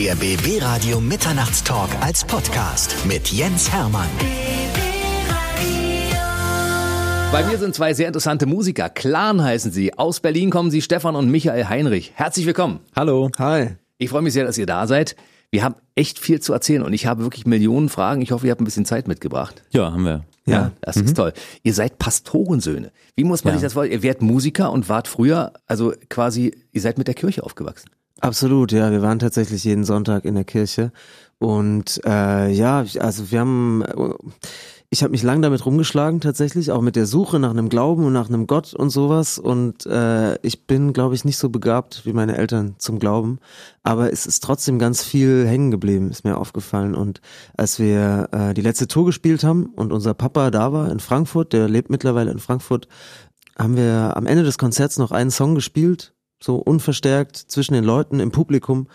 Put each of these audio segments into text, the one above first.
Der BB Radio Mitternachtstalk als Podcast mit Jens Hermann. Bei mir sind zwei sehr interessante Musiker. Clan heißen sie. Aus Berlin kommen sie, Stefan und Michael Heinrich. Herzlich willkommen. Hallo. Hi. Ich freue mich sehr, dass ihr da seid. Wir haben echt viel zu erzählen und ich habe wirklich Millionen Fragen. Ich hoffe, ihr habt ein bisschen Zeit mitgebracht. Ja, haben wir. Ja, das ist toll. Ihr seid Pastorensöhne. Wie muss man Ja. sich das vorstellen? Ihr werdet Musiker und wart früher, also quasi, ihr seid mit der Kirche aufgewachsen. Absolut, ja. Wir waren tatsächlich jeden Sonntag in der Kirche. Und äh, ja, also wir haben, ich habe mich lang damit rumgeschlagen tatsächlich, auch mit der Suche nach einem Glauben und nach einem Gott und sowas. Und äh, ich bin, glaube ich, nicht so begabt wie meine Eltern zum Glauben. Aber es ist trotzdem ganz viel hängen geblieben, ist mir aufgefallen. Und als wir äh, die letzte Tour gespielt haben und unser Papa da war in Frankfurt, der lebt mittlerweile in Frankfurt, haben wir am Ende des Konzerts noch einen Song gespielt, so unverstärkt zwischen den Leuten im Publikum.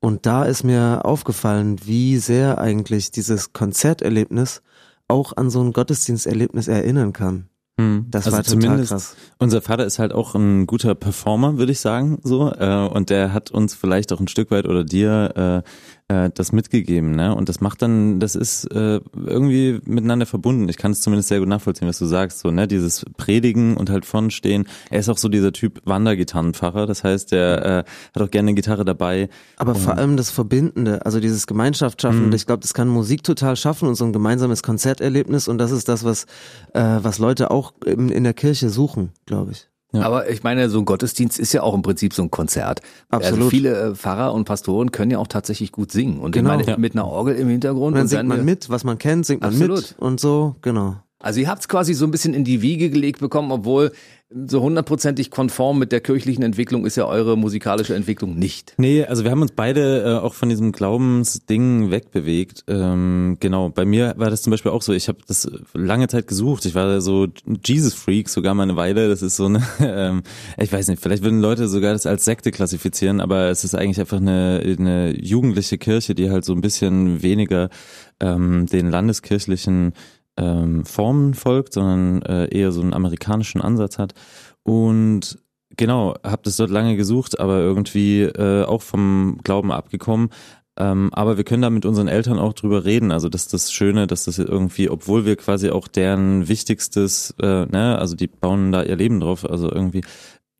Und da ist mir aufgefallen, wie sehr eigentlich dieses Konzerterlebnis auch an so ein Gottesdiensterlebnis erinnern kann. Hm. Das also war total zumindest, krass. Unser Vater ist halt auch ein guter Performer, würde ich sagen, so. Äh, und der hat uns vielleicht auch ein Stück weit oder dir äh, äh, das mitgegeben, ne? Und das macht dann, das ist äh, irgendwie miteinander verbunden. Ich kann es zumindest sehr gut nachvollziehen, was du sagst, so, ne? Dieses Predigen und halt vorn stehen. Er ist auch so dieser Typ Wandergitarrenpfarrer. Das heißt, der äh, hat auch gerne eine Gitarre dabei. Aber vor allem das Verbindende, also dieses Gemeinschaftsschaffende, ich glaube, das kann Musik total schaffen und so ein gemeinsames Konzerterlebnis und das ist das, was, äh, was Leute auch in, in der Kirche suchen, glaube ich. Ja. Aber ich meine, so ein Gottesdienst ist ja auch im Prinzip so ein Konzert. Also Absolut. viele äh, Pfarrer und Pastoren können ja auch tatsächlich gut singen. Und Genau. ich meine, Ja. mit einer Orgel im Hintergrund. Und dann und singt man äh, mit, was man kennt, singt man Absolut. mit und so, genau. Also ihr habt es quasi so ein bisschen in die Wiege gelegt bekommen, obwohl so hundertprozentig konform mit der kirchlichen Entwicklung ist ja eure musikalische Entwicklung nicht. Nee, also wir haben uns beide äh, auch von diesem Glaubensding wegbewegt. Ähm, genau, bei mir war das zum Beispiel auch so. Ich habe das lange Zeit gesucht. Ich war so Jesus-Freak sogar mal eine Weile. Das ist so eine, ähm, ich weiß nicht, vielleicht würden Leute sogar das als Sekte klassifizieren, aber es ist eigentlich einfach eine, eine jugendliche Kirche, die halt so ein bisschen weniger ähm, den landeskirchlichen ähm, Formen folgt, sondern äh, eher so einen amerikanischen Ansatz hat. Und genau, habe das dort lange gesucht, aber irgendwie äh, auch vom Glauben abgekommen. Ähm, aber wir können da mit unseren Eltern auch drüber reden. Also das ist das Schöne, dass das irgendwie, obwohl wir quasi auch deren wichtigstes, äh, ne, also die bauen da ihr Leben drauf, also irgendwie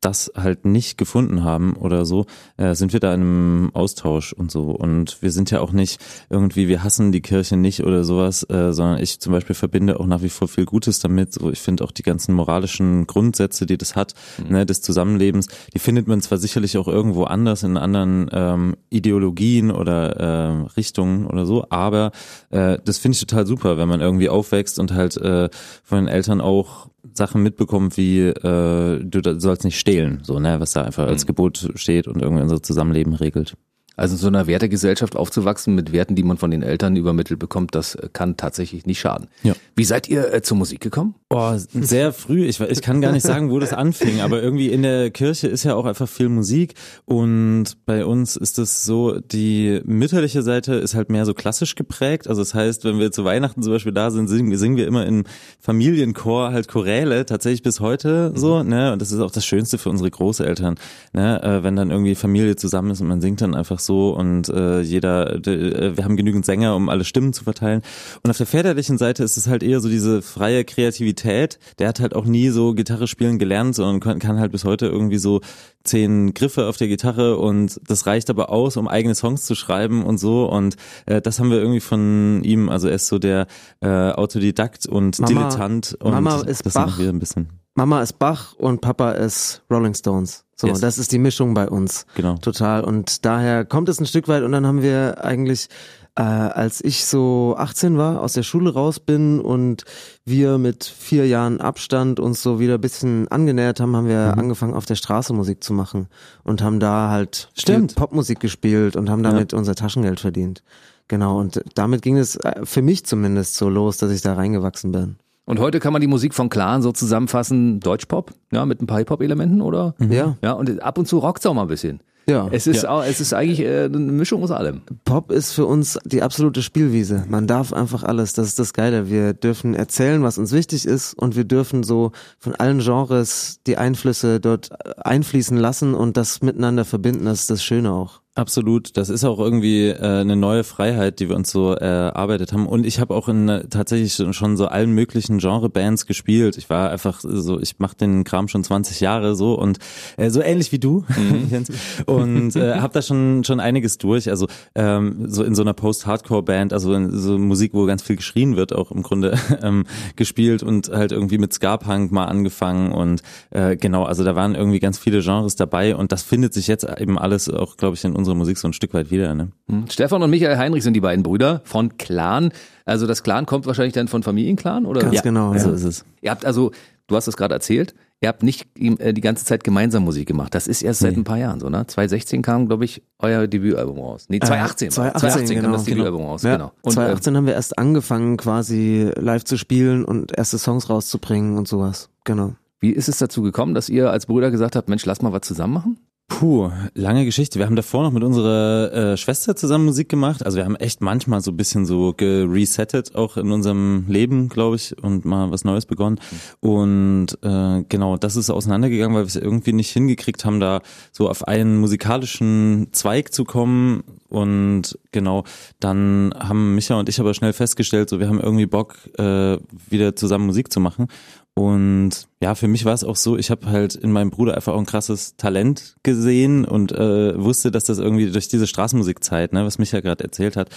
das halt nicht gefunden haben oder so, äh, sind wir da in einem Austausch und so. Und wir sind ja auch nicht irgendwie, wir hassen die Kirche nicht oder sowas, äh, sondern ich zum Beispiel verbinde auch nach wie vor viel Gutes damit. So, ich finde auch die ganzen moralischen Grundsätze, die das hat, ne, des Zusammenlebens, die findet man zwar sicherlich auch irgendwo anders in anderen ähm, Ideologien oder äh, Richtungen oder so, aber äh, das finde ich total super, wenn man irgendwie aufwächst und halt äh, von den Eltern auch Sachen mitbekommt, wie äh, du sollst nicht stehlen, so, ne, was da einfach als Gebot steht und irgendwie unser Zusammenleben regelt. Also in so einer Wertegesellschaft aufzuwachsen mit Werten, die man von den Eltern übermittelt bekommt, das äh, kann tatsächlich nicht schaden. Ja. Wie seid ihr äh, zur Musik gekommen? Boah, sehr früh. Ich, ich kann gar nicht sagen, wo das anfing, aber irgendwie in der Kirche ist ja auch einfach viel Musik und bei uns ist es so, die mütterliche Seite ist halt mehr so klassisch geprägt. Also das heißt, wenn wir zu Weihnachten zum Beispiel da sind, singen, singen wir immer im Familienchor halt Choräle, tatsächlich bis heute so, ne? Und das ist auch das Schönste für unsere Großeltern, ne? Äh, wenn dann irgendwie Familie zusammen ist und man singt dann einfach so und äh, jeder, d- äh, wir haben genügend Sänger, um alle Stimmen zu verteilen. Und auf der väterlichen Seite ist es halt eher so diese freie Kreativität. Der hat halt auch nie so Gitarre spielen gelernt, sondern kann, kann halt bis heute irgendwie so zehn Griffe auf der Gitarre und das reicht aber aus, um eigene Songs zu schreiben und so. Und äh, das haben wir irgendwie von ihm. Also er ist so der äh, Autodidakt und Mama- Dilettant und Mama ist das Bach. machen wir ein bisschen. Mama ist Bach und Papa ist Rolling Stones. So, Yes. das ist die Mischung bei uns. Genau. Total. Und daher kommt es ein Stück weit und dann haben wir eigentlich, äh, als ich so 18 war, aus der Schule raus bin und wir mit vier Jahren Abstand uns so wieder ein bisschen angenähert haben, haben Mhm. wir angefangen auf der Straße Musik zu machen und haben da halt Stimmt. Popmusik gespielt und haben Ja. damit unser Taschengeld verdient. Genau. Und damit ging es äh, für mich zumindest so los, dass ich da reingewachsen bin. Und heute kann man die Musik von Clan so zusammenfassen, Deutschpop, ja, mit ein paar Hip-Hop-Elementen, oder? Ja. Ja, und ab und zu rockt's auch mal ein bisschen. Ja. Es ist, auch, es ist eigentlich äh, eine Mischung aus allem. Pop ist für uns die absolute Spielwiese. Man darf einfach alles. Das ist das Geile. Wir dürfen erzählen, was uns wichtig ist und wir dürfen so von allen Genres die Einflüsse dort einfließen lassen und das miteinander verbinden. Das ist das Schöne auch. Absolut, das ist auch irgendwie äh, eine neue Freiheit, die wir uns so erarbeitet haben. Und ich habe auch in äh, tatsächlich schon so allen möglichen Genrebands gespielt. Ich war einfach so, ich mache den Kram schon 20 Jahre so und äh, so ähnlich wie du, mhm. und äh, habe da schon schon einiges durch. Also ähm, so in so einer Post-Hardcore-Band, also in so Musik, wo ganz viel geschrien wird, auch im Grunde ähm, gespielt und halt irgendwie mit Ska-Punk mal angefangen und äh, genau, also da waren irgendwie ganz viele Genres dabei und das findet sich jetzt eben alles auch, glaube ich, in unsere Musik so ein Stück weit wieder. Ne? Hm. Stefan und Michael Heinrich sind die beiden Brüder von Clan. Also das Clan kommt wahrscheinlich dann von Familienclan, oder? Ganz ja. genau, ja. so ist es. Ihr habt also, du hast es gerade erzählt, ihr habt nicht äh, die ganze Zeit gemeinsam Musik gemacht. Das ist erst seit nee. ein paar Jahren so, ne? 2016 kam, glaube ich, euer Debütalbum raus. Nee, 2018. Äh, 2018, 2018 genau, kam das Debütalbum genau. raus, ja, genau. Und, 2018 äh, haben wir erst angefangen, quasi live zu spielen und erste Songs rauszubringen und sowas. Genau. Wie ist es dazu gekommen, dass ihr als Brüder gesagt habt, Mensch, lass mal was zusammen machen? Puh, lange Geschichte. Wir haben davor noch mit unserer äh, Schwester zusammen Musik gemacht. Also wir haben echt manchmal so ein bisschen so geresettet, auch in unserem Leben, glaube ich, und mal was Neues begonnen. Und äh, genau, das ist auseinandergegangen, weil wir es irgendwie nicht hingekriegt haben, da so auf einen musikalischen Zweig zu kommen. Und genau, dann haben Micha und ich aber schnell festgestellt, so wir haben irgendwie Bock, äh, wieder zusammen Musik zu machen. Und ja, für mich war es auch so, ich habe halt in meinem Bruder einfach auch ein krasses Talent gesehen und äh, wusste, dass das irgendwie durch diese Straßenmusikzeit, ne, was Micha gerade erzählt hat,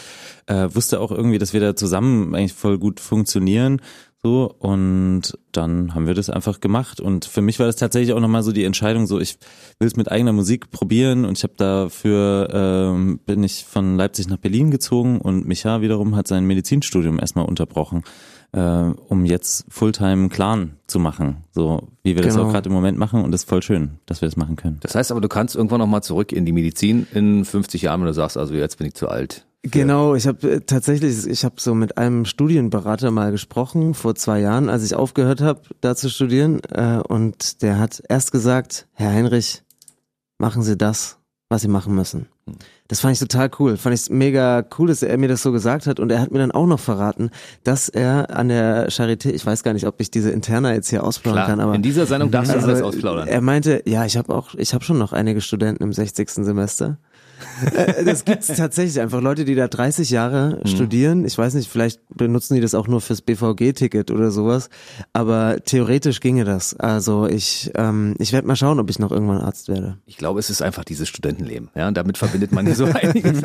äh, wusste auch irgendwie, dass wir da zusammen eigentlich voll gut funktionieren. So, und dann haben wir das einfach gemacht. Und für mich war das tatsächlich auch nochmal so die Entscheidung, so ich will es mit eigener Musik probieren und ich habe dafür ähm, bin ich von Leipzig nach Berlin gezogen und Micha wiederum hat sein Medizinstudium erstmal unterbrochen äh, um jetzt Fulltime Clan zu machen, so wie wir genau. das auch gerade im Moment machen und das ist voll schön, dass wir das machen können. Das heißt aber, du kannst irgendwann noch mal zurück in die Medizin in 50 Jahren, wenn du sagst, also jetzt bin ich zu alt. Genau, ich habe äh, tatsächlich, ich habe so mit einem Studienberater mal gesprochen vor zwei Jahren, als ich aufgehört habe, da zu studieren, äh, und der hat erst gesagt, Herr Heinrich, machen Sie das, was Sie machen müssen. Hm. Das fand ich total cool. Fand ich mega cool, dass er mir das so gesagt hat. Und er hat mir dann auch noch verraten, dass er an der Charité, ich weiß gar nicht, ob ich diese Interna jetzt hier ausplaudern Klar, kann, aber in dieser Sendung darfst du also, alles ausplaudern. Er meinte, ja, ich habe auch, ich habe schon noch einige Studenten im 60. Semester. Äh, das gibt's tatsächlich einfach Leute, die da 30 Jahre mhm. studieren. Ich weiß nicht, vielleicht benutzen die das auch nur fürs BVG-Ticket oder sowas. Aber theoretisch ginge das. Also ich, ähm, ich werde mal schauen, ob ich noch irgendwann Arzt werde. Ich glaube, es ist einfach dieses Studentenleben. Ja, und damit verbindet man so einiges.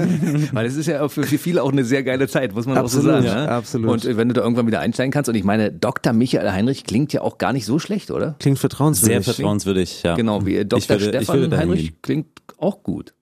Weil es ist ja für, viele auch eine sehr geile Zeit, muss man absolut, auch so sagen. Ja, ne? Absolut. Und wenn du da irgendwann wieder einsteigen kannst, und ich meine, Dr. Michael Heinrich klingt ja auch gar nicht so schlecht, oder? Klingt vertrauenswürdig. Sehr vertrauenswürdig, ja. Genau, wie Dr. würde, Stefan Heinrich klingt auch gut.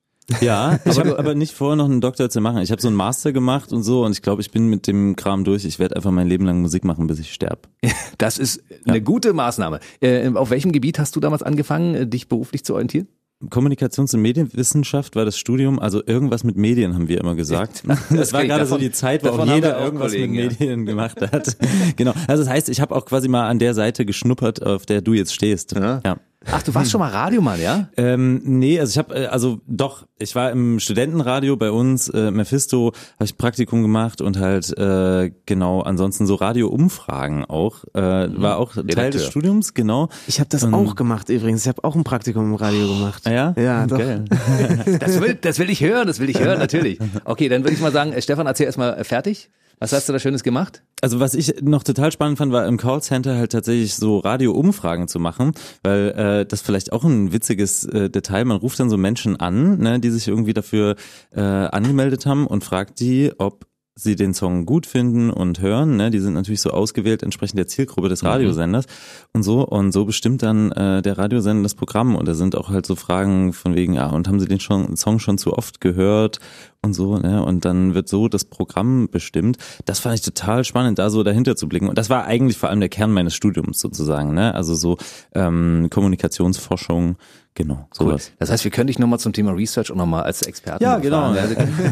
Ja, ich habe aber nicht vor, noch einen Doktor zu machen. Ich habe so einen Master gemacht und so und ich glaube, ich bin mit dem Kram durch. Ich werde einfach mein Leben lang Musik machen, bis ich sterbe. Das ist eine ja. gute Maßnahme. Äh, auf welchem Gebiet hast du damals angefangen, äh, dich beruflich zu orientieren? Kommunikations- und Medienwissenschaft war das Studium, also irgendwas mit Medien haben wir immer gesagt. Das, war gerade so die Zeit, wo auch jeder irgendwas Kollegen, mit Medien ja. gemacht hat. genau. Also das heißt, ich habe auch quasi mal an der Seite geschnuppert, auf der du jetzt stehst. Ja. ja. Ach, du warst schon mal Radiomann, ja? Ähm, nee, also ich habe, äh, also doch, ich war im Studentenradio bei uns, äh, Mephisto, habe ich Praktikum gemacht und halt äh, genau, ansonsten so Radioumfragen auch, äh, mhm. war auch Redakteur. Teil des Studiums, genau. Ich habe das und, auch gemacht übrigens, ich habe auch ein Praktikum im Radio gemacht. Ah, ja? Ja, doch. Geil. das, will, das will ich hören, das will ich hören, natürlich. Okay, dann würde ich mal sagen, äh, Stefan, erzähl erstmal äh, fertig. Was hast du da Schönes gemacht? Also was ich noch total spannend fand, war im Callcenter halt tatsächlich so Radio-Umfragen zu machen, weil äh, das vielleicht auch ein witziges äh, Detail. Man ruft dann so Menschen an, ne, die sich irgendwie dafür äh, angemeldet haben und fragt die, ob sie den Song gut finden und hören. Ne? Die sind natürlich so ausgewählt entsprechend der Zielgruppe des mhm. Radiosenders und so. Und so bestimmt dann äh, der Radiosender das Programm. Und da sind auch halt so Fragen von wegen, ah, und haben sie den schon, Song schon zu oft gehört und so, ne? Und dann wird so das Programm bestimmt. Das fand ich total spannend, da so dahinter zu blicken. Und das war eigentlich vor allem der Kern meines Studiums sozusagen, ne? Also so ähm, Kommunikationsforschung, Genau, sowas. Cool. Das heißt, wir können dich nochmal zum Thema Research auch nochmal als Experten Ja, genau.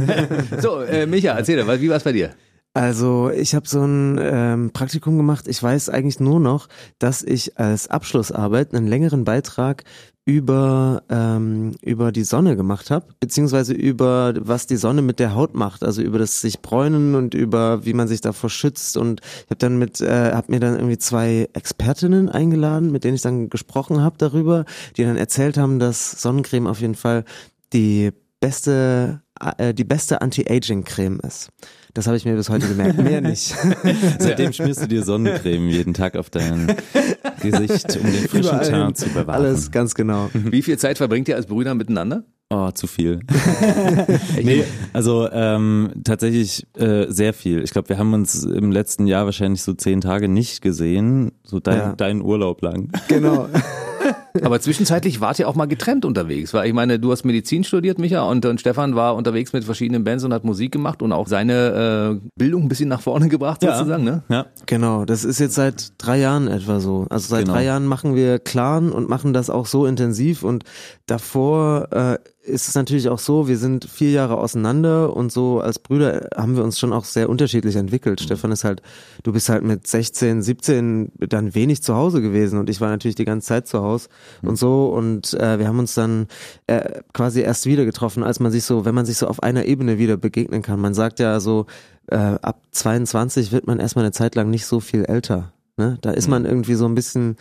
so, äh, Micha, erzähl dir, wie war es bei dir? Also ich habe so ein ähm, Praktikum gemacht. Ich weiß eigentlich nur noch, dass ich als Abschlussarbeit einen längeren Beitrag über ähm, über die Sonne gemacht habe, beziehungsweise über was die Sonne mit der Haut macht, also über das sich bräunen und über wie man sich davor schützt und ich habe dann mit äh, habe mir dann irgendwie zwei Expertinnen eingeladen, mit denen ich dann gesprochen habe darüber, die dann erzählt haben, dass Sonnencreme auf jeden Fall die beste, äh, die beste Anti-Aging-Creme ist. Das habe ich mir bis heute gemerkt. Mehr nicht. Seitdem schmierst du dir Sonnencreme jeden Tag auf dein Gesicht, um den frischen Überall. Teint zu bewahren. Alles ganz genau. Wie viel Zeit verbringt ihr als Brüder miteinander? Oh, zu viel. nee, also ähm, tatsächlich äh, sehr viel. Ich glaube, wir haben uns im letzten Jahr wahrscheinlich so zehn Tage nicht gesehen, so dein, Ja. dein Urlaub lang. Genau. Aber zwischenzeitlich wart ihr auch mal getrennt unterwegs, weil ich meine, du hast Medizin studiert, Micha, und, und Stefan war unterwegs mit verschiedenen Bands und hat Musik gemacht und auch seine äh, Bildung ein bisschen nach vorne gebracht, Ja. sozusagen, ne? Ja. Genau, das ist jetzt seit drei Jahren etwa so. Also seit Genau. drei Jahren machen wir Clan und machen das auch so intensiv und davor äh, ist es natürlich auch so, wir sind vier Jahre auseinander und so als Brüder haben wir uns schon auch sehr unterschiedlich entwickelt. Stefan ist halt, du bist halt mit 16, 17 dann wenig zu Hause gewesen und ich war natürlich die ganze Zeit zu Hause und so und äh, wir haben uns dann äh, quasi erst wieder getroffen, als man sich so, wenn man sich so auf einer Ebene wieder begegnen kann. Man sagt ja so, äh, ab 22 wird man erstmal eine Zeit lang nicht so viel älter. Ne? Da ist man irgendwie so ein bisschen,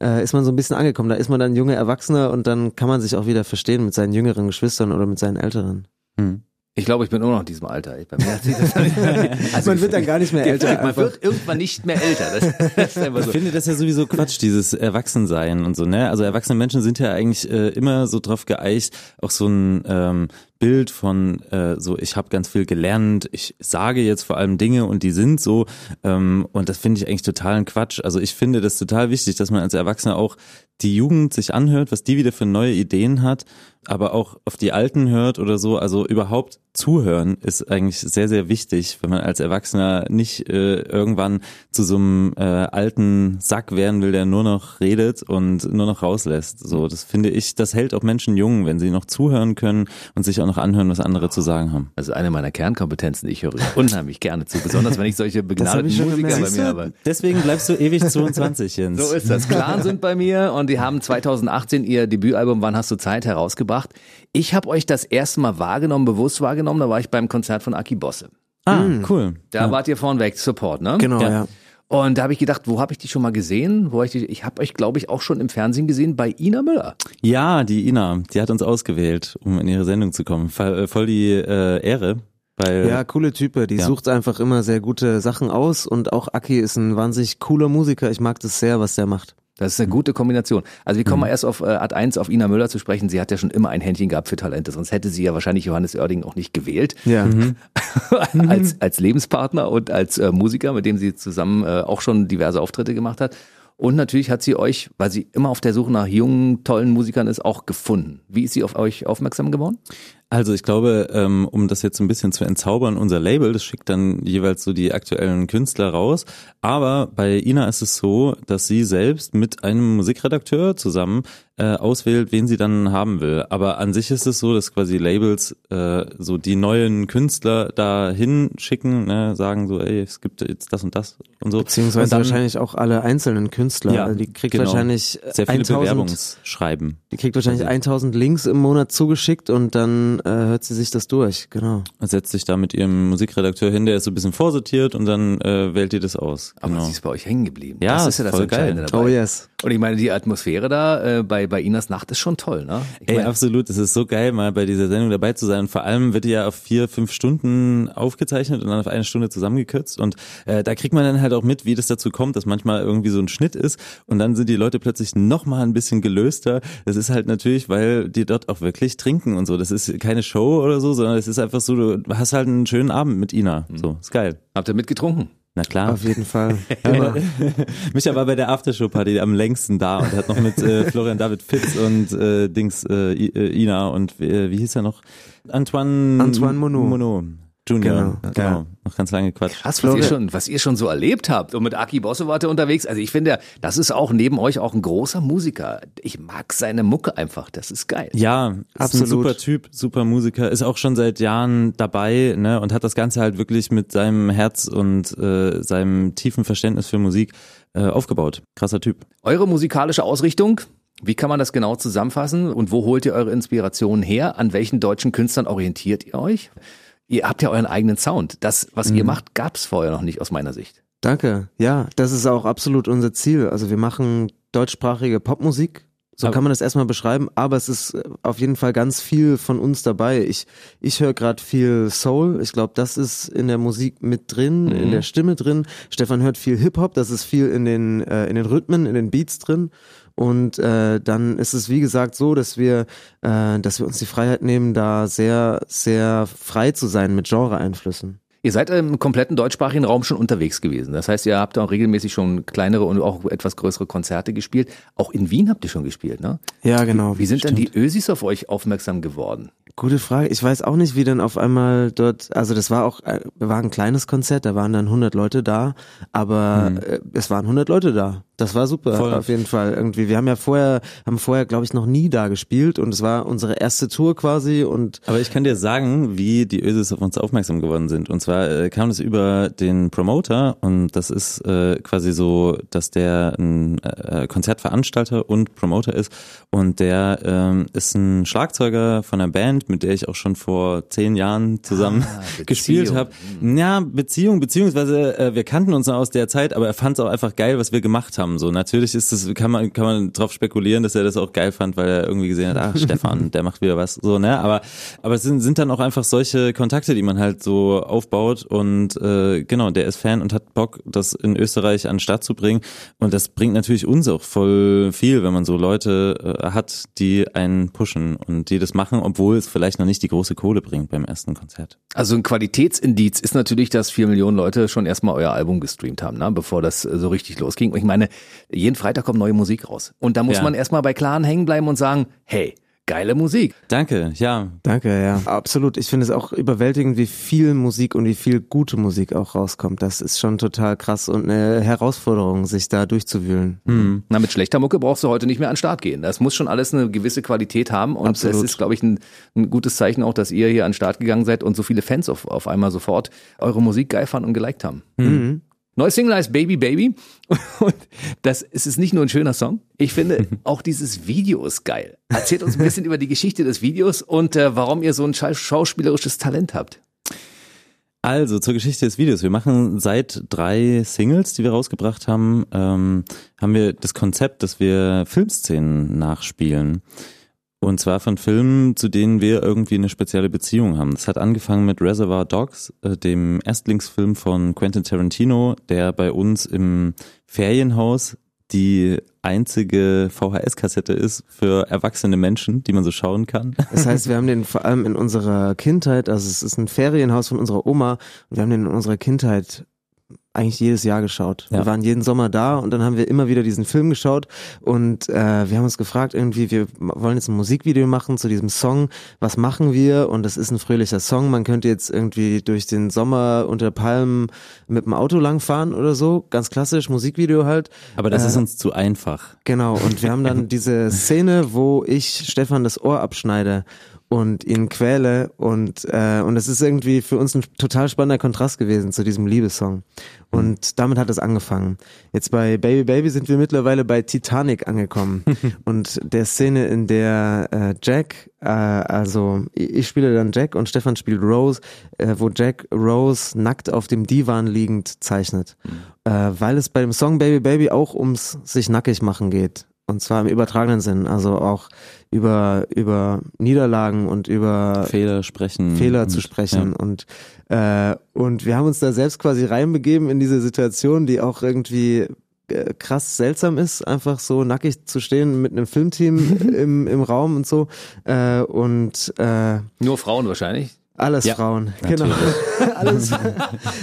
äh, ist man so ein bisschen angekommen. Da ist man dann junger Erwachsener und dann kann man sich auch wieder verstehen mit seinen jüngeren Geschwistern oder mit seinen älteren. Hm. Ich glaube, ich bin immer noch in diesem Alter. Also Man wird dann gar nicht mehr älter, Man einfach. wird irgendwann nicht mehr älter. Das, das ist einfach Ich so. finde das ja sowieso Quatsch, dieses Erwachsensein und so, ne? Also erwachsene Menschen sind ja eigentlich äh, immer so drauf geeicht, auch so ein ähm, Bild von äh, so, ich habe ganz viel gelernt, ich sage jetzt vor allem Dinge und die sind so ähm, und das finde ich eigentlich totalen Quatsch. Also ich finde das total wichtig, dass man als Erwachsener auch die Jugend sich anhört, was die wieder für neue Ideen hat, aber auch auf die Alten hört oder so. Also überhaupt zuhören ist eigentlich sehr, sehr wichtig, wenn man als Erwachsener nicht äh, irgendwann zu so einem äh, alten Sack werden will, der nur noch redet und nur noch rauslässt. So, das finde ich, das hält auch Menschen jung, wenn sie noch zuhören können und sich auch noch anhören, was andere zu sagen haben. Also eine meiner Kernkompetenzen. Ich höre unheimlich gerne zu, besonders wenn ich solche begnadeten ich Musiker bei mir habe. Deswegen bleibst du ewig 22, Jens. So ist das. Clan sind bei mir und die haben 2018 ihr Debütalbum Wann hast du Zeit herausgebracht. Ich habe euch das erste Mal wahrgenommen, bewusst wahrgenommen, da war ich beim Konzert von Aki Bosse. ah, cool. Da wart ihr vorneweg, Support, ne? Genau, Ja. ja. Und da habe ich gedacht, wo habe ich die schon mal gesehen? Wo hab ich die, ich habe euch, glaube ich, auch schon im Fernsehen gesehen bei Ina Müller. Ja, die Ina, die hat uns ausgewählt, um in ihre Sendung zu kommen. Voll, voll die äh, Ehre. Weil, Ja, coole Type. Die Ja. sucht einfach immer sehr gute Sachen aus und auch Aki ist ein wahnsinnig cooler Musiker. Ich mag das sehr, was der macht. Das ist eine gute Kombination. Also wir kommen mal erst auf äh, Art 1 auf Ina Müller zu sprechen. Sie hat ja schon immer ein Händchen gehabt für Talente, sonst hätte sie ja wahrscheinlich Johannes Oerding auch nicht gewählt. Ja. als, als Lebenspartner und als äh, Musiker, mit dem sie zusammen äh, auch schon diverse Auftritte gemacht hat. Und natürlich hat sie euch, weil sie immer auf der Suche nach jungen, tollen Musikern ist, auch gefunden. Wie ist sie auf euch aufmerksam geworden? Also ich glaube, ähm, um das jetzt ein bisschen zu entzaubern, unser Label, das schickt dann jeweils so die aktuellen Künstler raus. Aber bei Ina ist es so, dass sie selbst mit einem Musikredakteur zusammen äh, auswählt, wen sie dann haben will. Aber an sich ist es so, dass quasi Labels äh, so die neuen Künstler da hinschicken, ne, sagen so, ey, es gibt jetzt das und das und so. Beziehungsweise und dann wahrscheinlich auch alle einzelnen Künstler. Ja, Also die kriegt genau. wahrscheinlich sehr viele 1000, Bewerbungsschreiben. die kriegt wahrscheinlich 1000 Links im Monat zugeschickt und dann äh, hört sie sich das durch. Genau. setzt sich da mit ihrem Musikredakteur hin, der ist so ein bisschen vorsortiert und dann äh, wählt ihr das aus. Aber genau. sie ist bei euch hängen geblieben. Ja, das ist ja das voll geil. Dabei. Oh yes. Und ich meine, die Atmosphäre da äh, bei, bei Inas Nacht ist schon toll, ne? Ich Ey, absolut. Es ist so geil, mal bei dieser Sendung dabei zu sein. Und vor allem wird die ja auf vier, fünf Stunden aufgezeichnet und dann auf eine Stunde zusammengekürzt. Und äh, da kriegt man dann halt auch mit, wie das dazu kommt, dass manchmal irgendwie so ein Schnitt ist und dann sind die Leute plötzlich noch mal ein bisschen gelöster. Das ist halt natürlich, weil die dort auch wirklich trinken und so. Das ist keine Show oder so, sondern es ist einfach so, du hast halt einen schönen Abend mit Ina. So, ist geil. habt ihr mitgetrunken? Na klar. Auf jeden Fall. Immer. Micha war bei der Aftershow-Party am längsten da und hat noch mit äh, Florian David Fitz und äh, Dings äh, äh, Ina und äh, wie hieß er noch? Antoine Antoine Monod. Monod Junior. Genau, Genau. ja. Noch ganz lange Quatsch. Krass, was ihr, schon, was ihr schon so erlebt habt. Und mit Aki Bosse wart ihr unterwegs. Also ich finde, das ist auch neben euch auch ein großer Musiker. Ich mag seine Mucke einfach. Das ist geil. Ja, ist ein Absolut. super Typ, super Musiker, ist auch schon seit Jahren dabei, ne, und hat das Ganze halt wirklich mit seinem Herz und äh, seinem tiefen Verständnis für Musik äh, aufgebaut. Krasser Typ. Eure musikalische Ausrichtung, wie kann man das genau zusammenfassen? Und wo holt ihr eure Inspirationen her? An welchen deutschen Künstlern orientiert ihr euch? Ihr habt ja euren eigenen Sound. Das, was ihr macht, gab es vorher noch nicht aus meiner Sicht. Danke. Ja, das ist auch absolut unser Ziel. Also wir machen deutschsprachige Popmusik So kann man das erstmal beschreiben, aber es ist äh, auf jeden Fall ganz viel von uns dabei. Ich, ich höre gerade viel Soul. Ich glaube, das ist in der Musik mit drin, Mhm. in der Stimme drin. Stefan hört viel Hip-Hop, das ist viel in den, äh, in den Rhythmen, in den Beats drin. Und äh, dann ist es wie gesagt so, dass wir, äh, dass wir uns die Freiheit nehmen, da sehr, sehr frei zu sein mit Genre-Einflüssen. Ihr seid im kompletten deutschsprachigen Raum schon unterwegs gewesen. Das heißt, ihr habt auch regelmäßig schon kleinere und auch etwas größere Konzerte gespielt. Auch in Wien habt ihr schon gespielt, ne? Ja, genau. Wie sind denn stimmt. die Ösis auf euch aufmerksam geworden? Gute Frage. Ich weiß auch nicht, wie dann auf einmal dort, also das war auch, äh, war ein kleines Konzert, da waren dann 100 Leute da, aber äh, es waren 100 Leute da. Das war super, Voll. auf jeden Fall irgendwie. Wir haben ja vorher, haben vorher, glaube ich, noch nie da gespielt und es war unsere erste Tour quasi und Aber ich kann dir sagen, wie die Ösis auf uns aufmerksam geworden sind. Und zwar äh, kam es über den Promoter und das ist äh, quasi so, dass der ein äh, Konzertveranstalter und Promoter ist und der ähm, ist ein Schlagzeuger von einer Band, mit der ich auch schon vor zehn Jahren zusammen Ah, gespielt habe. Ja, Beziehung, beziehungsweise äh, wir kannten uns noch aus der Zeit, aber er fand es auch einfach geil, was wir gemacht haben. So natürlich ist das, kann man kann man drauf spekulieren, dass er das auch geil fand, weil er irgendwie gesehen hat, ach Stefan, der macht wieder was. So ne, aber aber es sind sind dann auch einfach solche Kontakte, die man halt so aufbaut und äh, genau, der ist Fan und hat Bock, das in Österreich an den Start zu bringen und das bringt natürlich uns auch voll viel, wenn man so Leute äh, hat, die einen pushen und die das machen, obwohl es vielleicht noch nicht die große Kohle bringt beim ersten Konzert. Also ein Qualitätsindiz ist natürlich, dass vier Millionen Leute schon erstmal euer Album gestreamt haben, ne? bevor das so richtig losging. Und ich meine, jeden Freitag kommt neue Musik raus. Und da muss Ja. man erstmal bei Klaren hängen bleiben und sagen, hey, geile Musik. Danke, ja, danke, ja. Absolut. Ich finde es auch überwältigend, wie viel Musik und wie viel gute Musik auch rauskommt. Das ist schon total krass und eine Herausforderung, sich da durchzuwühlen. Na, mit schlechter Mucke brauchst du heute nicht mehr an den Start gehen. Das muss schon alles eine gewisse Qualität haben. Und Absolut. es ist, glaube ich, ein, ein gutes Zeichen auch, dass ihr hier an den Start gegangen seid und so viele Fans auf, auf einmal sofort eure Musik geil fanden und geliked haben. Mhm. Neues Single heißt Baby Baby. Und das es ist nicht nur ein schöner Song. Ich finde, auch dieses Video ist geil. Erzählt uns ein bisschen über die Geschichte des Videos und äh, warum ihr so ein schau- schauspielerisches Talent habt. Also zur Geschichte des Videos. Wir machen seit drei Singles, die wir rausgebracht haben, ähm, haben wir das Konzept, dass wir Filmszenen nachspielen. Und zwar von Filmen, zu denen wir irgendwie eine spezielle Beziehung haben. Das hat angefangen mit Reservoir Dogs, äh, dem Erstlingsfilm von Quentin Tarantino, der bei uns im Ferienhaus die einzige VHS-Kassette ist für erwachsene Menschen, die man so schauen kann. Das heißt, wir haben den vor allem in unserer Kindheit, also es ist ein Ferienhaus von unserer Oma und wir haben den in unserer Kindheit eigentlich jedes Jahr geschaut. Ja. Wir waren jeden Sommer da und dann haben wir immer wieder diesen Film geschaut und äh, wir haben uns gefragt, irgendwie, wir wollen jetzt ein Musikvideo machen zu diesem Song. Was machen wir? Und das ist ein fröhlicher Song. Man könnte jetzt irgendwie durch den Sommer unter Palmen mit dem Auto langfahren oder so. Ganz klassisch, Musikvideo halt. Aber das Äh, ist uns zu einfach. Genau, und wir haben dann diese Szene, wo ich Stefan das Ohr abschneide und ihn quäle und äh, und es ist irgendwie für uns ein total spannender Kontrast gewesen zu diesem Liebessong. Und damit hat es angefangen. Jetzt bei Baby Baby sind wir mittlerweile bei Titanic angekommen. Und der Szene, in der äh, Jack, äh, also ich spiele dann Jack und Stefan spielt Rose, äh, wo Jack Rose nackt auf dem Divan liegend zeichnet, äh, weil es bei dem Song Baby Baby auch ums sich nackig machen geht. Und zwar im übertragenen Sinn, also auch über, über Niederlagen und über Fehler sprechen. Fehler und- zu sprechen und äh, und wir haben uns da selbst quasi reinbegeben in diese Situation, die auch irgendwie äh, krass seltsam ist, einfach so nackig zu stehen mit einem Filmteam im, im Raum und so äh, und äh, Nur Frauen wahrscheinlich. Alles Ja, Frauen, genau. alles,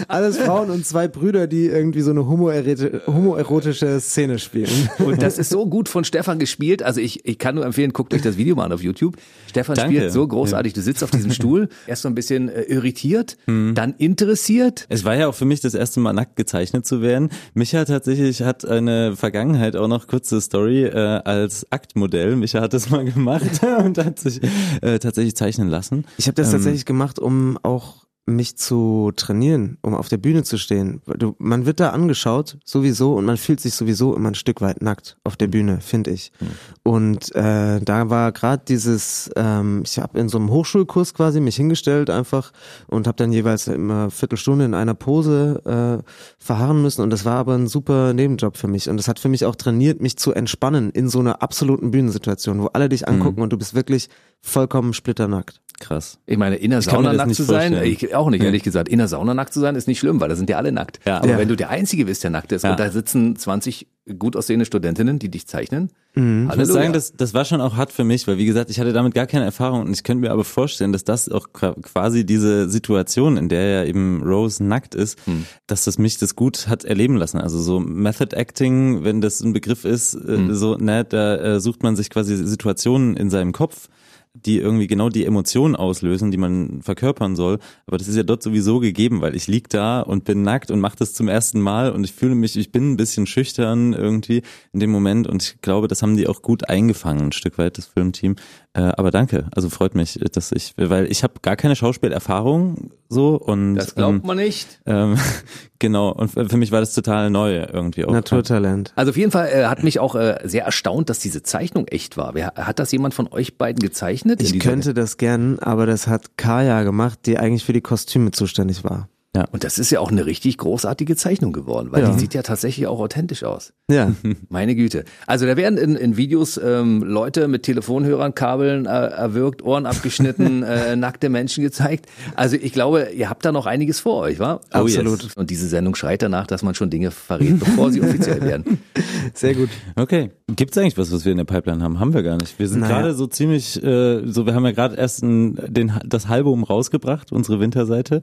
alles Frauen und zwei Brüder, die irgendwie so eine homoeroti- homoerotische Szene spielen. Und das ist so gut von Stefan gespielt. Also ich, ich kann nur empfehlen, guckt euch das Video mal an auf YouTube. Stefan Danke. spielt so großartig. Du sitzt auf diesem Stuhl, erst so ein bisschen äh, irritiert, Mhm. dann interessiert. Es war ja auch für mich das erste Mal nackt gezeichnet zu werden. Micha tatsächlich hat eine Vergangenheit, auch noch kurze Story, äh, als Aktmodell. Micha hat das mal gemacht und hat sich äh, tatsächlich zeichnen lassen. Ich habe das Ähm, tatsächlich gemacht, um auch mich zu trainieren, um auf der Bühne zu stehen. Du, man wird da angeschaut sowieso und man fühlt sich sowieso immer ein Stück weit nackt auf der Bühne, finde ich. Mhm. Und äh, da war gerade dieses, ähm, ich habe in so einem Hochschulkurs quasi mich hingestellt einfach und habe dann jeweils immer Viertelstunde in einer Pose äh, verharren müssen und das war aber ein super Nebenjob für mich und das hat für mich auch trainiert, mich zu entspannen in so einer absoluten Bühnensituation, wo alle dich angucken mhm. und du bist wirklich vollkommen splitternackt. Krass. Ich meine, in der Sauna nackt zu sein, ich, auch nicht, ehrlich gesagt. In der Sauna nackt zu sein ist nicht schlimm, weil da sind ja alle nackt. Ja. Aber ja. wenn du der Einzige bist, der nackt ist ja. und da sitzen 20 gut aussehende Studentinnen, die dich zeichnen. Mhm. Ich muss sagen, das, das war schon auch hart für mich, weil wie gesagt, ich hatte damit gar keine Erfahrung und ich könnte mir aber vorstellen, dass das auch quasi diese Situation, in der ja eben Rose nackt ist, mhm. dass das mich das gut hat erleben lassen. Also so Method Acting, wenn das ein Begriff ist, mhm. so, ne, da äh, sucht man sich quasi Situationen in seinem Kopf die irgendwie genau die Emotionen auslösen, die man verkörpern soll. Aber das ist ja dort sowieso gegeben, weil ich lieg da und bin nackt und mache das zum ersten Mal und ich fühle mich, ich bin ein bisschen schüchtern irgendwie in dem Moment und ich glaube, das haben die auch gut eingefangen, ein Stück weit, das Filmteam. Äh, aber danke, also freut mich, dass ich, weil ich habe gar keine Schauspielerfahrung so und das glaubt ähm, man nicht. Ähm, genau und für mich war das total neu irgendwie auch. Naturtalent. Also auf jeden Fall äh, hat mich auch äh, sehr erstaunt, dass diese Zeichnung echt war. Wer, hat das jemand von euch beiden gezeichnet? Ich könnte das gern, aber das hat Kaya gemacht, die eigentlich für die Kostüme zuständig war. Ja. Und das ist ja auch eine richtig großartige Zeichnung geworden, weil ja. die sieht ja tatsächlich auch authentisch aus. Ja. Meine Güte. Also da werden in, in Videos ähm, Leute mit Telefonhörern, Kabeln äh, erwürgt, Ohren abgeschnitten, äh, nackte Menschen gezeigt. Also ich glaube, ihr habt da noch einiges vor euch, wa? Oh, Absolut. Yes. Und diese Sendung schreit danach, dass man schon Dinge verrät, bevor sie offiziell werden. Sehr gut. Okay. Gibt es eigentlich was, was wir in der Pipeline haben? Haben wir gar nicht. Wir sind naja. gerade so ziemlich, äh, so wir haben ja gerade erst ein, den, das Album rausgebracht, unsere Winterseite.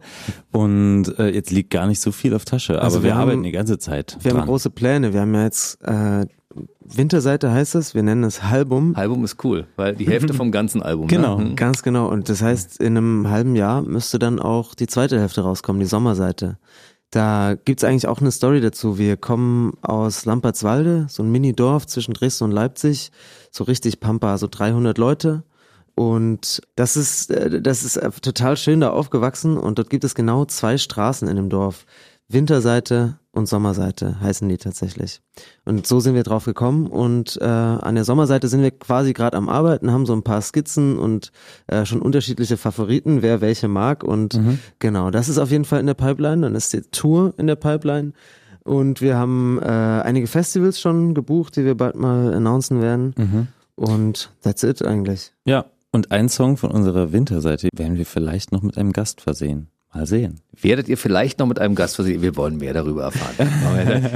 Und äh, jetzt liegt gar nicht so viel auf Tasche. Also aber wir, wir haben, arbeiten die ganze Zeit. Wir dran. haben große Pläne. Wir haben ja jetzt äh, Winterseite heißt es, wir nennen es Album. Album ist cool, weil die Hälfte vom ganzen Album. Genau, ne? ganz genau. Und das heißt, in einem halben Jahr müsste dann auch die zweite Hälfte rauskommen, die Sommerseite. Da gibt's eigentlich auch eine Story dazu. Wir kommen aus Lampertswalde, so ein Mini-Dorf zwischen Dresden und Leipzig, so richtig Pampa, so 300 Leute. Und das ist, äh, das ist total schön da aufgewachsen und dort gibt es genau zwei Straßen in dem Dorf. Winterseite und Sommerseite heißen die tatsächlich. Und so sind wir drauf gekommen und äh, an der Sommerseite sind wir quasi gerade am Arbeiten, haben so ein paar Skizzen und äh, schon unterschiedliche Favoriten, wer welche mag und mhm. genau, das ist auf jeden Fall in der Pipeline, dann ist die Tour in der Pipeline und wir haben äh, einige Festivals schon gebucht, die wir bald mal announcen werden mhm. und that's it eigentlich. Ja, und ein Song von unserer Winterseite werden wir vielleicht noch mit einem Gast versehen. Mal sehen. Werdet ihr vielleicht noch mit einem Gast versehen? Wir wollen mehr darüber erfahren.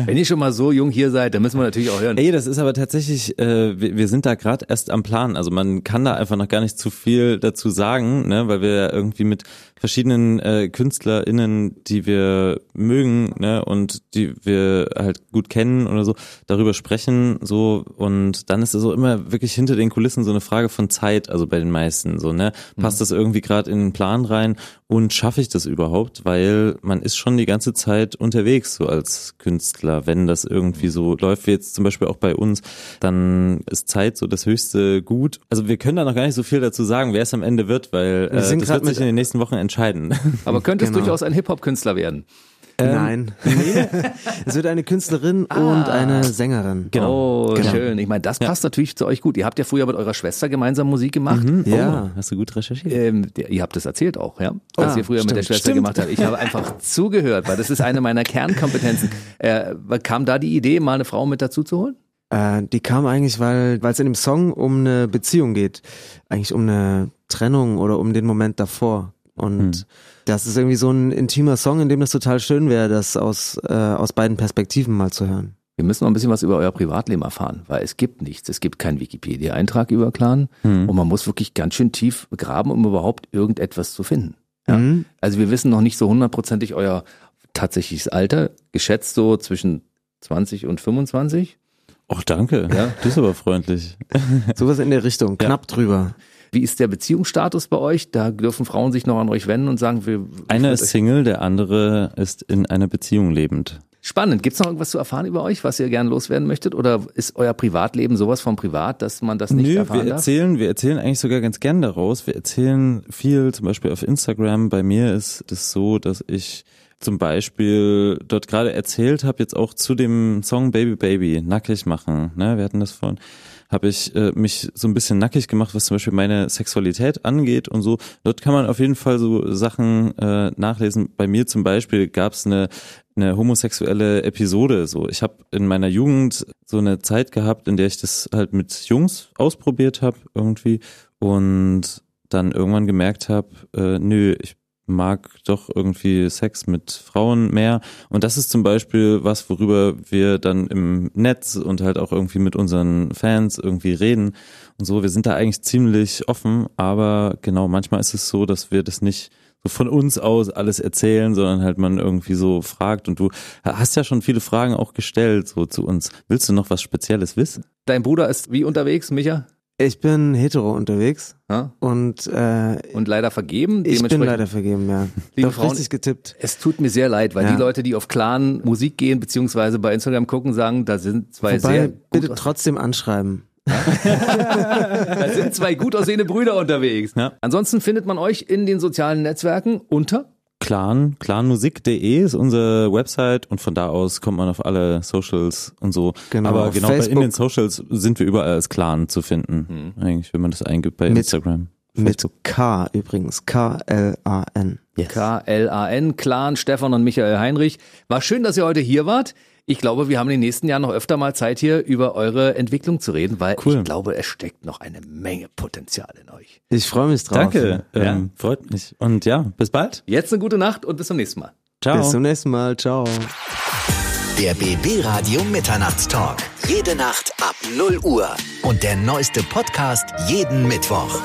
Wenn ihr schon mal so jung hier seid, dann müssen wir natürlich auch hören. Ey, das ist aber tatsächlich, äh, wir, wir sind da gerade erst am Plan. Also man kann da einfach noch gar nicht zu viel dazu sagen, ne, weil wir irgendwie mit verschiedenen äh, KünstlerInnen, die wir mögen, ne, und die wir halt gut kennen oder so, darüber sprechen, so, und dann ist es so immer wirklich hinter den Kulissen so eine Frage von Zeit, also bei den meisten, so, ne, passt mhm. das irgendwie gerade in den Plan rein und schaffe ich das überhaupt, weil man ist schon die ganze Zeit unterwegs, so als Künstler, wenn das irgendwie so läuft, wie jetzt zum Beispiel auch bei uns, dann ist Zeit so das höchste Gut. Also wir können da noch gar nicht so viel dazu sagen, wer es am Ende wird, weil äh, das wird sich in den nächsten Wochen entscheiden. Aber könnte es genau. durchaus ein Hip-Hop-Künstler werden? Ähm, Nein. Nee. es wird eine Künstlerin ah. und eine Sängerin. Genau. Oh, genau. schön. Ich meine, das passt ja. natürlich zu euch gut. Ihr habt ja früher mit eurer Schwester gemeinsam Musik gemacht. Mhm. Ja, oh. hast du gut recherchiert. Ähm, ihr habt das erzählt auch, ja? Was ah, ihr früher stimmt, mit der Schwester stimmt. gemacht habt. Ich habe einfach zugehört, weil das ist eine meiner Kernkompetenzen. Äh, kam da die Idee, mal eine Frau mit dazu zu holen? Äh, die kam eigentlich, weil weil es in dem Song um eine Beziehung geht. Eigentlich um eine Trennung oder um den Moment davor. Und hm. Das ist irgendwie so ein intimer Song, in dem es total schön wäre, das aus, äh, aus beiden Perspektiven mal zu hören. Wir müssen noch ein bisschen was über euer Privatleben erfahren, weil es gibt nichts. Es gibt keinen Wikipedia-Eintrag über Clan hm. und man muss wirklich ganz schön tief graben, um überhaupt irgendetwas zu finden. Ja? Mhm. Also wir wissen noch nicht so hundertprozentig euer tatsächliches Alter, geschätzt so zwischen 20 und 25. Ach, danke. Ja. Du bist aber freundlich. Sowas in der Richtung, knapp ja. drüber. Wie ist der Beziehungsstatus bei euch? Da dürfen Frauen sich noch an euch wenden und sagen, wir. Einer ist Single, der andere ist in einer Beziehung lebend. Spannend. Gibt es noch irgendwas zu erfahren über euch, was ihr gerne loswerden möchtet? Oder ist euer Privatleben sowas von privat, dass man das nicht Nö, erfahren wir darf? erzählen, wir erzählen eigentlich sogar ganz gern daraus. Wir erzählen viel, zum Beispiel auf Instagram. Bei mir ist es so, dass ich zum Beispiel dort gerade erzählt habe, jetzt auch zu dem Song Baby Baby, nackig machen. Ne? Wir hatten das vorhin habe ich äh, mich so ein bisschen nackig gemacht, was zum Beispiel meine Sexualität angeht und so. Dort kann man auf jeden Fall so Sachen äh, nachlesen. Bei mir zum Beispiel gab es eine eine homosexuelle Episode. So, ich habe in meiner Jugend so eine Zeit gehabt, in der ich das halt mit Jungs ausprobiert habe irgendwie und dann irgendwann gemerkt habe, äh, nö, ich mag doch irgendwie Sex mit Frauen mehr. Und das ist zum Beispiel was, worüber wir dann im Netz und halt auch irgendwie mit unseren Fans irgendwie reden und so. Wir sind da eigentlich ziemlich offen, aber genau, manchmal ist es so, dass wir das nicht so von uns aus alles erzählen, sondern halt man irgendwie so fragt und du hast ja schon viele Fragen auch gestellt so zu uns. Willst du noch was Spezielles wissen? Dein Bruder ist wie unterwegs, Micha? Ich bin hetero unterwegs Ja? und äh, Und leider vergeben. ich bin leider vergeben, ja. Liebe Doch Frauen- richtig getippt. Es tut mir sehr leid, weil Ja. die Leute, die auf Clan Musik gehen, beziehungsweise bei Instagram gucken, sagen, da sind zwei sehr Wobei, gut bitte trotzdem anschreiben. da sind zwei gut aussehende Brüder unterwegs. Ja. Ansonsten findet man euch in den sozialen Netzwerken unter Clan, clanmusik.de ist unsere Website und von da aus kommt man auf alle Socials und so. Genau, Aber genau bei, in Facebook. den Socials sind wir überall als Clan zu finden. Eigentlich, wenn man das eingibt bei Mit- Instagram. Mit K übrigens. K-L-A-N. K-L-A-N, Clan, Stefan und Michael Heinrich. War schön, dass ihr heute hier wart. Ich glaube, wir haben in den nächsten Jahren noch öfter mal Zeit hier über eure Entwicklung zu reden, weil Cool. ich glaube, es steckt noch eine Menge Potenzial in euch. Ich freue mich drauf. Danke, Ja. ähm, freut mich. Und ja, bis bald. Jetzt eine gute Nacht und bis zum nächsten Mal. Ciao. Bis zum nächsten Mal. Ciao. Der BB Radio Mitternachtstalk. Jede Nacht ab 0 Uhr. Und der neueste Podcast jeden Mittwoch.